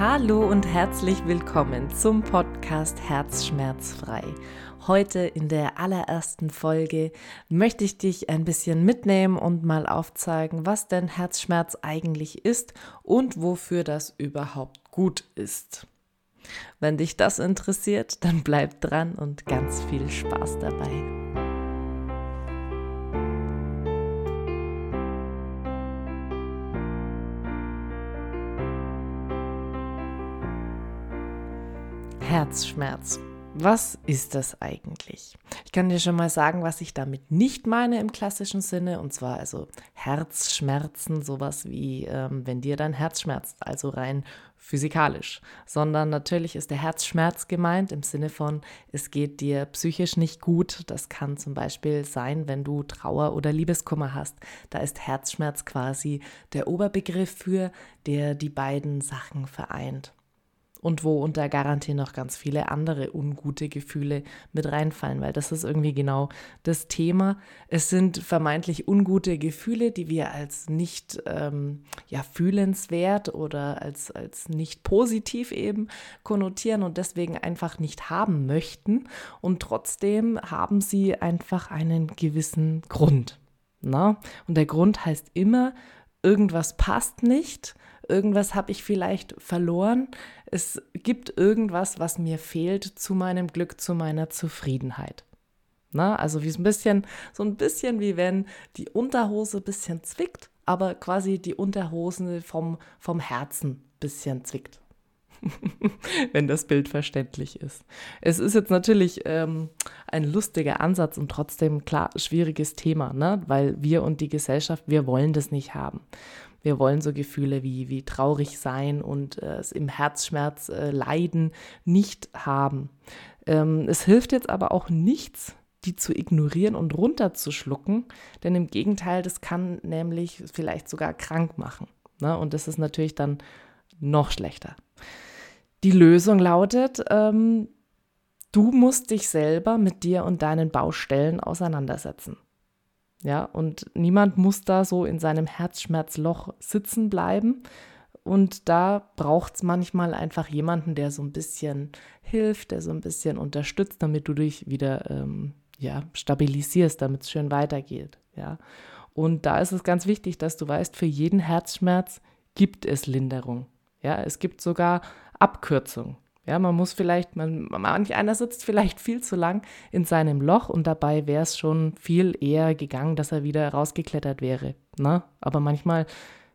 Hallo und herzlich willkommen zum Podcast Herzschmerzfrei. Heute in der allerersten Folge möchte ich dich ein bisschen mitnehmen und mal aufzeigen, was denn Herzschmerz eigentlich ist und wofür das überhaupt gut ist. Wenn dich das interessiert, dann bleib dran und ganz viel Spaß dabei. Herzschmerz. Was ist das eigentlich? Ich kann dir schon mal sagen, was ich damit nicht meine im klassischen Sinne, und zwar also Herzschmerzen, sowas wie ähm, wenn dir dein Herz schmerzt, also rein physikalisch, sondern natürlich ist der Herzschmerz gemeint im Sinne von, es geht dir psychisch nicht gut. Das kann zum Beispiel sein, wenn du Trauer oder Liebeskummer hast. Da ist Herzschmerz quasi der Oberbegriff für, der die beiden Sachen vereint und wo unter Garantie noch ganz viele andere ungute Gefühle mit reinfallen, weil das ist irgendwie genau das Thema. Es sind vermeintlich ungute Gefühle, die wir als nicht ähm, ja, fühlenswert oder als, als nicht positiv eben konnotieren und deswegen einfach nicht haben möchten. Und trotzdem haben sie einfach einen gewissen Grund. Na? Und der Grund heißt immer, irgendwas passt nicht irgendwas habe ich vielleicht verloren. Es gibt irgendwas, was mir fehlt zu meinem Glück, zu meiner Zufriedenheit. Na, also wie so ein bisschen, so ein bisschen wie wenn die Unterhose ein bisschen zwickt, aber quasi die Unterhose vom, vom Herzen ein bisschen zwickt. wenn das Bild verständlich ist. Es ist jetzt natürlich ähm, ein lustiger Ansatz und trotzdem klar schwieriges Thema, ne? weil wir und die Gesellschaft, wir wollen das nicht haben. Wir wollen so Gefühle wie, wie traurig sein und äh, es im Herzschmerz äh, leiden nicht haben. Ähm, es hilft jetzt aber auch nichts, die zu ignorieren und runterzuschlucken, denn im Gegenteil, das kann nämlich vielleicht sogar krank machen. Ne? Und das ist natürlich dann noch schlechter. Die Lösung lautet, ähm, du musst dich selber mit dir und deinen Baustellen auseinandersetzen. Ja, und niemand muss da so in seinem Herzschmerzloch sitzen bleiben. Und da braucht es manchmal einfach jemanden, der so ein bisschen hilft, der so ein bisschen unterstützt, damit du dich wieder ähm, ja, stabilisierst, damit es schön weitergeht. Ja. Und da ist es ganz wichtig, dass du weißt, für jeden Herzschmerz gibt es Linderung. Ja, es gibt sogar Abkürzung. Ja, man muss vielleicht, man, manch einer sitzt vielleicht viel zu lang in seinem Loch und dabei wäre es schon viel eher gegangen, dass er wieder rausgeklettert wäre. Ne? Aber manchmal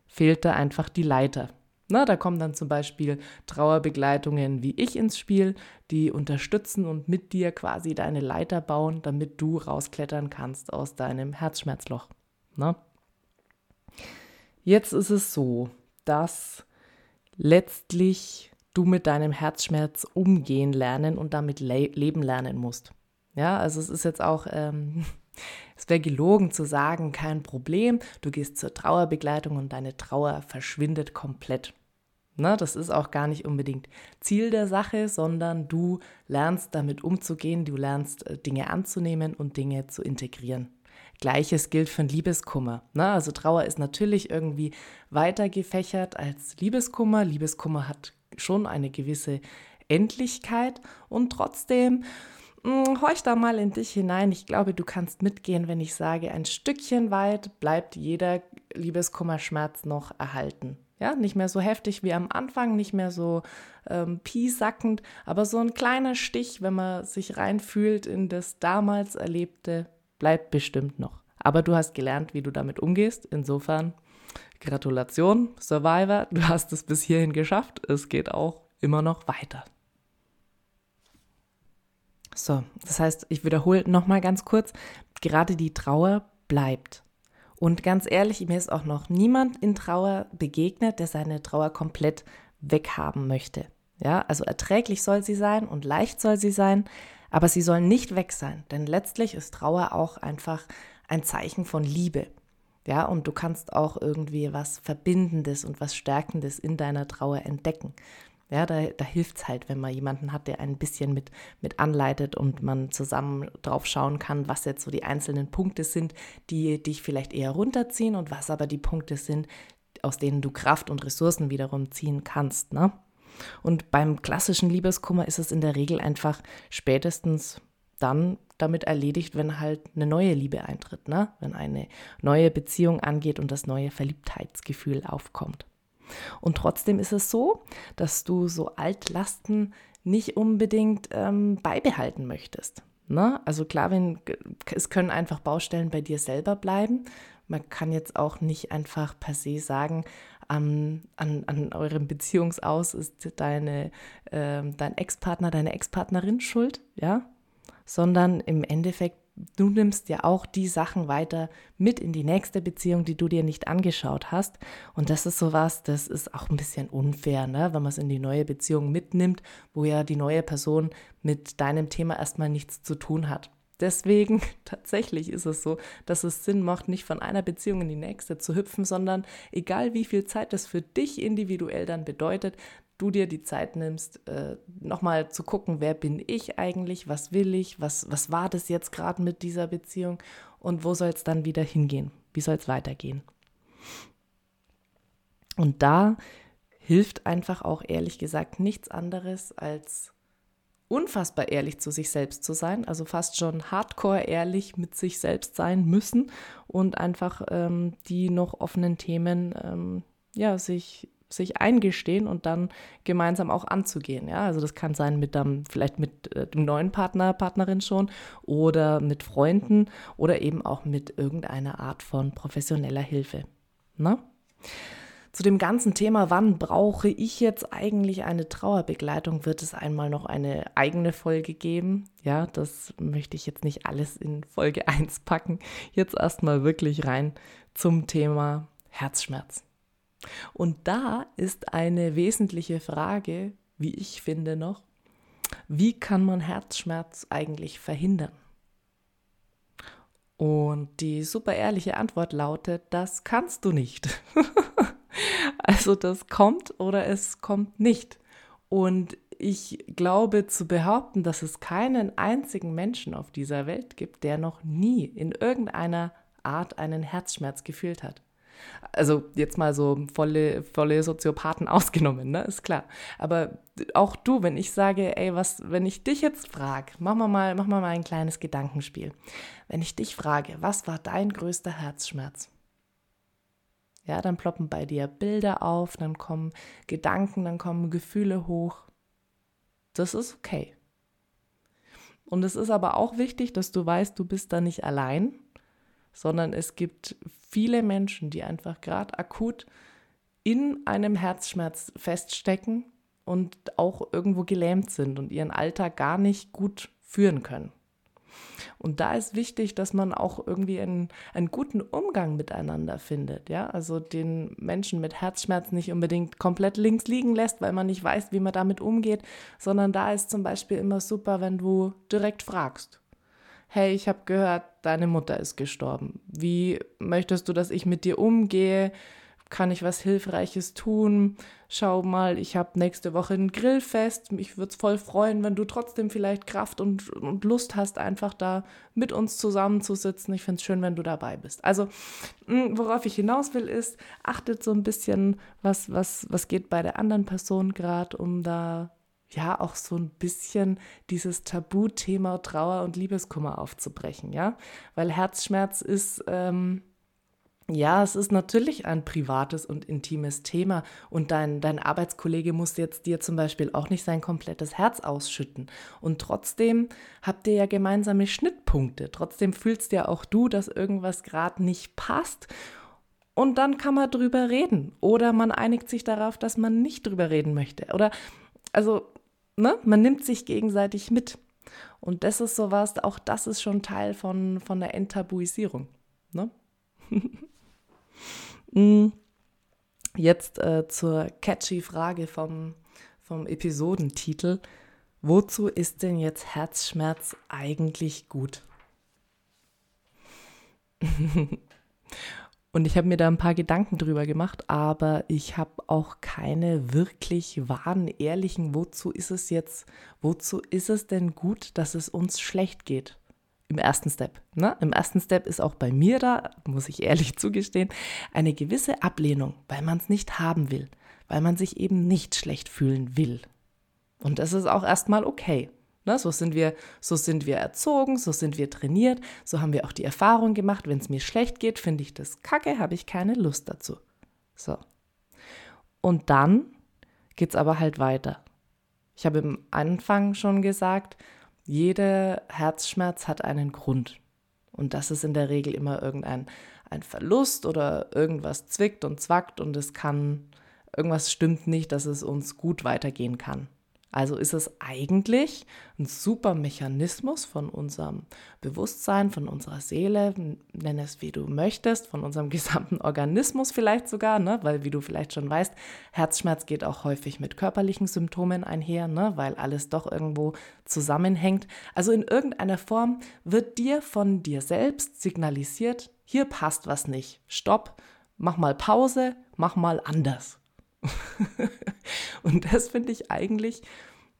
fehlt da einfach die Leiter. Na, da kommen dann zum Beispiel Trauerbegleitungen wie ich ins Spiel, die unterstützen und mit dir quasi deine Leiter bauen, damit du rausklettern kannst aus deinem Herzschmerzloch. Na? Jetzt ist es so, dass letztlich du mit deinem Herzschmerz umgehen lernen und damit le leben lernen musst. Ja, also es ist jetzt auch, ähm, es wäre gelogen zu sagen, kein Problem, du gehst zur Trauerbegleitung und deine Trauer verschwindet komplett. Na, das ist auch gar nicht unbedingt Ziel der Sache, sondern du lernst damit umzugehen, du lernst äh, Dinge anzunehmen und Dinge zu integrieren. Gleiches gilt für Liebeskummer. Na, also Trauer ist natürlich irgendwie weiter gefächert als Liebeskummer. Liebeskummer hat schon eine gewisse Endlichkeit und trotzdem mh, hm, horch da mal in dich hinein. Ich glaube, du kannst mitgehen, wenn ich sage, ein Stückchen weit bleibt jeder Liebeskummerschmerz noch erhalten. Ja, nicht mehr so heftig wie am Anfang, nicht mehr so ähm, piesackend, aber so ein kleiner Stich, wenn man sich reinfühlt in das damals Erlebte, bleibt bestimmt noch. Aber du hast gelernt, wie du damit umgehst. Insofern Gratulation, Survivor, du hast es bis hierhin geschafft. Es geht auch immer noch weiter. So, das heißt, ich wiederhole nochmal ganz kurz, gerade die Trauer bleibt. Und ganz ehrlich, mir ist auch noch niemand in Trauer begegnet, der seine Trauer komplett weghaben möchte. Ja, also erträglich soll sie sein und leicht soll sie sein, aber sie soll nicht weg sein, denn letztlich ist Trauer auch einfach ein Zeichen von Liebe. Ja, und du kannst auch irgendwie was Verbindendes und was Stärkendes in deiner Trauer entdecken. Ja, da, da hilft es halt, wenn man jemanden hat, der ein bisschen mit, mit anleitet und man zusammen drauf schauen kann, was jetzt so die einzelnen Punkte sind, die dich vielleicht eher runterziehen und was aber die Punkte sind, aus denen du Kraft und Ressourcen wiederum ziehen kannst. Ne? Und beim klassischen Liebeskummer ist es in der Regel einfach spätestens dann damit erledigt, wenn halt eine neue Liebe eintritt, ne? wenn eine neue Beziehung angeht und das neue Verliebtheitsgefühl aufkommt. Und trotzdem ist es so, dass du so Altlasten nicht unbedingt ähm, beibehalten möchtest. Ne? Also klar, wenn, es können einfach Baustellen bei dir selber bleiben. Man kann jetzt auch nicht einfach per se sagen, an, an, an eurem Beziehungsaus ist deine, äh, dein Ex-Partner, deine Ex-Partnerin schuld, ja, sondern im Endeffekt du nimmst ja auch die Sachen weiter mit in die nächste Beziehung, die du dir nicht angeschaut hast. Und das ist sowas, das ist auch ein bisschen unfair, ne? wenn man es in die neue Beziehung mitnimmt, wo ja die neue Person mit deinem Thema erstmal nichts zu tun hat. Deswegen tatsächlich ist es so, dass es Sinn macht, nicht von einer Beziehung in die nächste zu hüpfen, sondern egal wie viel Zeit das für dich individuell dann bedeutet, du dir die Zeit nimmst, äh, nochmal zu gucken, wer bin ich eigentlich, was will ich, was, was war das jetzt gerade mit dieser Beziehung? Und wo soll es dann wieder hingehen, wie soll es weitergehen. Und da hilft einfach auch ehrlich gesagt nichts anderes als unfassbar ehrlich zu sich selbst zu sein, also fast schon hardcore ehrlich mit sich selbst sein müssen und einfach ähm, die noch offenen Themen ähm, ja sich sich eingestehen und dann gemeinsam auch anzugehen. Ja, also das kann sein mit dem, vielleicht mit äh, dem neuen Partner, Partnerin schon oder mit Freunden oder eben auch mit irgendeiner Art von professioneller Hilfe. Ne? Zu dem ganzen Thema, wann brauche ich jetzt eigentlich eine Trauerbegleitung, wird es einmal noch eine eigene Folge geben. Ja, das möchte ich jetzt nicht alles in Folge 1 packen. Jetzt erstmal wirklich rein zum Thema Herzschmerz. Und da ist eine wesentliche Frage, wie ich finde noch, wie kann man Herzschmerz eigentlich verhindern? Und die super ehrliche Antwort lautet, das kannst du nicht. Also das kommt oder es kommt nicht. Und ich glaube zu behaupten, dass es keinen einzigen Menschen auf dieser Welt gibt, der noch nie in irgendeiner Art einen Herzschmerz gefühlt hat. Also jetzt mal so volle, volle Soziopathen ausgenommen, ne? Ist klar. Aber auch du, wenn ich sage, ey, was, wenn ich dich jetzt frage, machen wir mal, wir mal ein kleines Gedankenspiel. Wenn ich dich frage, was war dein größter Herzschmerz? Ja, dann ploppen bei dir Bilder auf, dann kommen Gedanken, dann kommen Gefühle hoch. Das ist okay. Und es ist aber auch wichtig, dass du weißt, du bist da nicht allein, sondern es gibt viele Menschen, die einfach gerade akut in einem Herzschmerz feststecken und auch irgendwo gelähmt sind und ihren Alltag gar nicht gut führen können. Und da ist wichtig, dass man auch irgendwie einen, einen guten Umgang miteinander findet. Ja, also den Menschen mit Herzschmerz nicht unbedingt komplett links liegen lässt, weil man nicht weiß, wie man damit umgeht, sondern da ist zum Beispiel immer super, wenn du direkt fragst. Hey, ich habe gehört, deine Mutter ist gestorben. Wie möchtest du, dass ich mit dir umgehe? kann ich was Hilfreiches tun? Schau mal, ich habe nächste Woche ein Grillfest. Mich würde es voll freuen, wenn du trotzdem vielleicht Kraft und, und Lust hast, einfach da mit uns zusammenzusitzen. Ich finde es schön, wenn du dabei bist. Also, worauf ich hinaus will, ist, achtet so ein bisschen, was, was, was geht bei der anderen Person gerade, um da ja auch so ein bisschen dieses Tabuthema Trauer und Liebeskummer aufzubrechen, ja, weil Herzschmerz ist ähm, ja, es ist natürlich ein privates und intimes Thema und dein, dein Arbeitskollege muss jetzt dir zum Beispiel auch nicht sein komplettes Herz ausschütten. Und trotzdem habt ihr ja gemeinsame Schnittpunkte. Trotzdem fühlst ja auch du, dass irgendwas gerade nicht passt. Und dann kann man drüber reden. Oder man einigt sich darauf, dass man nicht drüber reden möchte. Oder, also, ne, man nimmt sich gegenseitig mit. Und das ist sowas, auch das ist schon Teil von, von der Enttabuisierung. Ne? Mm. Jetzt äh, zur catchy Frage vom, vom Episodentitel. Wozu ist denn jetzt Herzschmerz eigentlich gut? Und ich habe mir da ein paar Gedanken drüber gemacht, aber ich habe auch keine wirklich wahren, ehrlichen, wozu ist es jetzt, wozu ist es denn gut, dass es uns schlecht geht? im ersten Step. Ne? Im ersten Step ist auch bei mir da, muss ich ehrlich zugestehen, eine gewisse Ablehnung, weil man es nicht haben will. weil man sich eben nicht schlecht fühlen will. Und das ist auch erstmal okay. Ne, so, sind wir, so sind wir erzogen, so sind wir trainiert, so haben wir auch die Erfahrung gemacht, wenn es mir schlecht geht, finde ich das kacke, habe ich keine Lust dazu. So. Und dann geht es aber halt weiter. Ich habe im Anfang schon gesagt, jeder Herzschmerz hat einen Grund. Und das ist in der Regel immer irgendein ein Verlust oder irgendwas zwickt und zwackt und es kann, irgendwas stimmt nicht, dass es uns gut weitergehen kann. Also ist es eigentlich ein super Mechanismus von unserem Bewusstsein, von unserer Seele, nenne es wie du möchtest, von unserem gesamten Organismus vielleicht sogar, ne? weil wie du vielleicht schon weißt, Herzschmerz geht auch häufig mit körperlichen Symptomen einher, ne? weil alles doch irgendwo zusammenhängt. Also in irgendeiner Form wird dir von dir selbst signalisiert, hier passt was nicht. Stopp, mach mal Pause, mach mal anders. und das finde ich eigentlich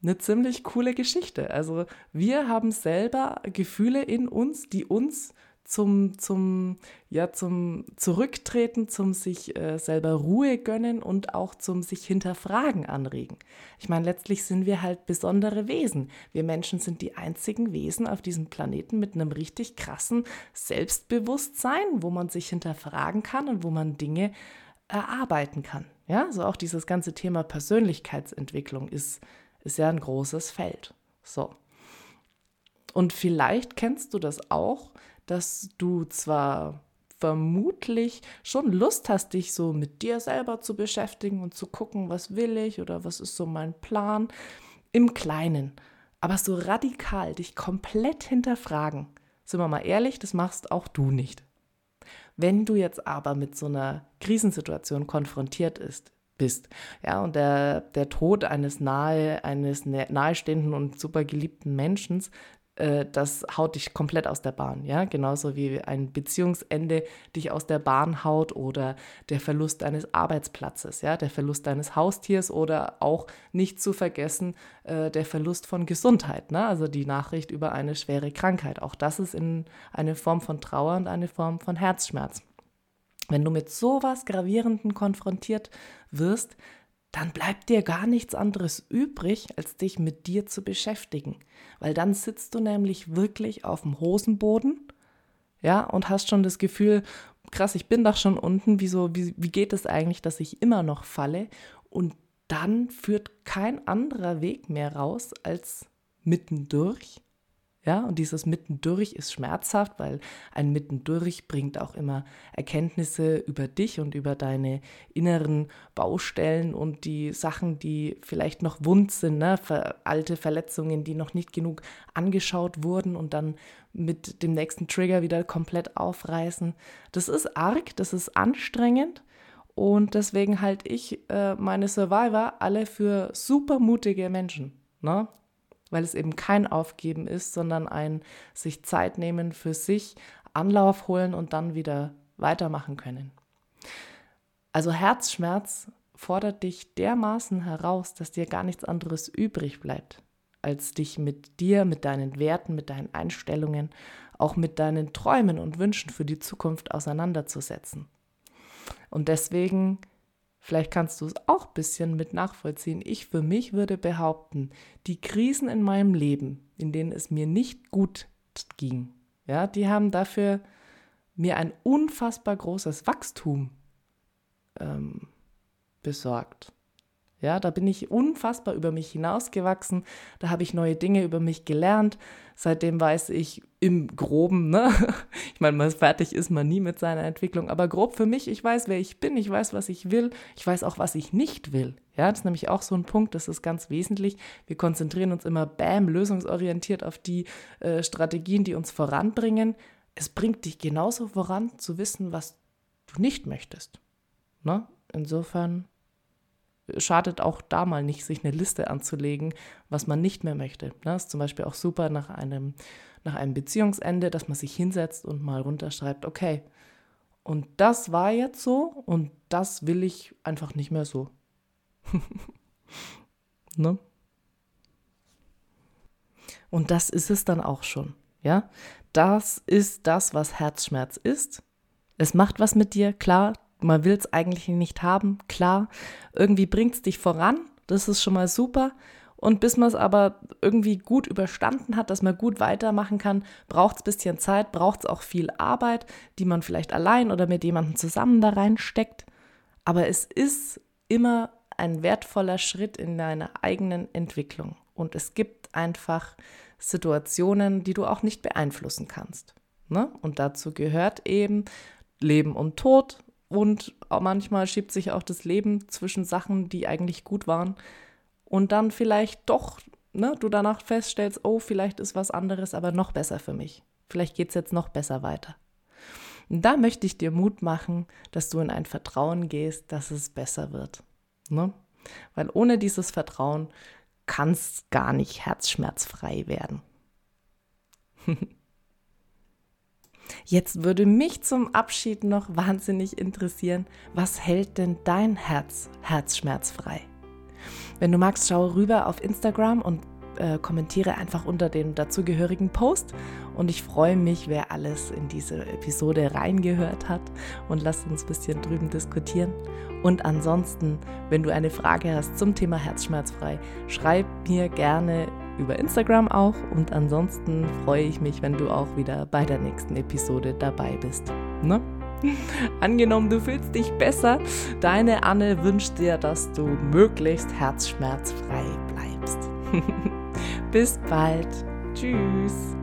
eine ziemlich coole Geschichte. Also wir haben selber Gefühle in uns, die uns zum, zum, ja, zum Zurücktreten, zum sich äh, selber Ruhe gönnen und auch zum sich hinterfragen anregen. Ich meine, letztlich sind wir halt besondere Wesen. Wir Menschen sind die einzigen Wesen auf diesem Planeten mit einem richtig krassen Selbstbewusstsein, wo man sich hinterfragen kann und wo man Dinge erarbeiten kann. Ja, so auch dieses ganze Thema Persönlichkeitsentwicklung ist, ist ja ein großes Feld. So. Und vielleicht kennst du das auch, dass du zwar vermutlich schon Lust hast, dich so mit dir selber zu beschäftigen und zu gucken, was will ich oder was ist so mein Plan im Kleinen. Aber so radikal dich komplett hinterfragen, sind wir mal ehrlich, das machst auch du nicht. Wenn du jetzt aber mit so einer Krisensituation konfrontiert ist, bist, ja, und der, der Tod eines nahe, eines nahestehenden und super geliebten Menschen äh, das haut dich komplett aus der Bahn, ja, genauso wie ein Beziehungsende dich aus der Bahn haut oder der Verlust deines Arbeitsplatzes, ja, der Verlust deines Haustiers oder auch nicht zu vergessen äh, der Verlust von Gesundheit, ne? also die Nachricht über eine schwere Krankheit. Auch das ist in eine Form von Trauer und eine Form von Herzschmerz. Wenn du mit sowas Gravierenden konfrontiert wirst, dann bleibt dir gar nichts anderes übrig, als dich mit dir zu beschäftigen. Weil dann sitzt du nämlich wirklich auf dem Hosenboden, ja, und hast schon das Gefühl, krass, ich bin doch schon unten, wieso, wie, wie geht es eigentlich, dass ich immer noch falle? Und dann führt kein anderer Weg mehr raus als mittendurch ja, und dieses Mittendurch ist schmerzhaft, weil ein Mittendurch bringt auch immer Erkenntnisse über dich und über deine inneren Baustellen und die Sachen, die vielleicht noch wund sind, ne? alte Verletzungen, die noch nicht genug angeschaut wurden und dann mit dem nächsten Trigger wieder komplett aufreißen. Das ist arg, das ist anstrengend und deswegen halte ich äh, meine Survivor alle für super mutige Menschen. Ne? Weil es eben kein Aufgeben ist, sondern ein sich Zeit nehmen für sich, Anlauf holen und dann wieder weitermachen können. Also Herzschmerz fordert dich dermaßen heraus, dass dir gar nichts anderes übrig bleibt, als dich mit dir, mit deinen Werten, mit deinen Einstellungen, auch mit deinen Träumen und Wünschen für die Zukunft auseinanderzusetzen. Und deswegen Vielleicht kannst du es auch ein bisschen mit nachvollziehen. Ich für mich würde behaupten, die Krisen in meinem Leben, in denen es mir nicht gut ging, ja, die haben dafür mir ein unfassbar großes Wachstum ähm, besorgt. Ja, da bin ich unfassbar über mich hinausgewachsen. Da habe ich neue Dinge über mich gelernt. Seitdem weiß ich im Groben, ne? Ich meine, fertig ist man nie mit seiner Entwicklung, aber grob für mich, ich weiß, wer ich bin, ich weiß, was ich will, ich weiß auch, was ich nicht will. Ja, das ist nämlich auch so ein Punkt, das ist ganz wesentlich. Wir konzentrieren uns immer, bam, lösungsorientiert auf die äh, Strategien, die uns voranbringen. Es bringt dich genauso voran, zu wissen, was du nicht möchtest. Ne? Insofern schadet auch da mal nicht, sich eine Liste anzulegen, was man nicht mehr möchte. Das ist zum Beispiel auch super nach einem, nach einem Beziehungsende, dass man sich hinsetzt und mal runterschreibt, okay, und das war jetzt so und das will ich einfach nicht mehr so. ne? Und das ist es dann auch schon, ja? Das ist das, was Herzschmerz ist. Es macht was mit dir, klar, man will es eigentlich nicht haben, klar. Irgendwie bringt es dich voran, das ist schon mal super. Und bis man es aber irgendwie gut überstanden hat, dass man gut weitermachen kann, braucht es ein bisschen Zeit, braucht es auch viel Arbeit, die man vielleicht allein oder mit jemandem zusammen da reinsteckt. Aber es ist immer ein wertvoller Schritt in deiner eigenen Entwicklung. Und es gibt einfach Situationen, die du auch nicht beeinflussen kannst. Ne? Und dazu gehört eben Leben und Tod. Und manchmal schiebt sich auch das Leben zwischen Sachen, die eigentlich gut waren. Und dann vielleicht doch, ne, du danach feststellst, oh, vielleicht ist was anderes, aber noch besser für mich. Vielleicht geht es jetzt noch besser weiter. Da möchte ich dir Mut machen, dass du in ein Vertrauen gehst, dass es besser wird. Ne? Weil ohne dieses Vertrauen kann es gar nicht herzschmerzfrei werden. Jetzt würde mich zum Abschied noch wahnsinnig interessieren, was hält denn dein Herz herzschmerzfrei? Wenn du magst, schau rüber auf Instagram und äh, kommentiere einfach unter dem dazugehörigen Post. Und ich freue mich, wer alles in diese Episode reingehört hat. Und lass uns ein bisschen drüben diskutieren. Und ansonsten, wenn du eine Frage hast zum Thema Herzschmerzfrei, schreib mir gerne über Instagram auch. Und ansonsten freue ich mich, wenn du auch wieder bei der nächsten Episode dabei bist. Ne? Angenommen, du fühlst dich besser. Deine Anne wünscht dir, dass du möglichst herzschmerzfrei bleibst. Bis bald. Tschüss.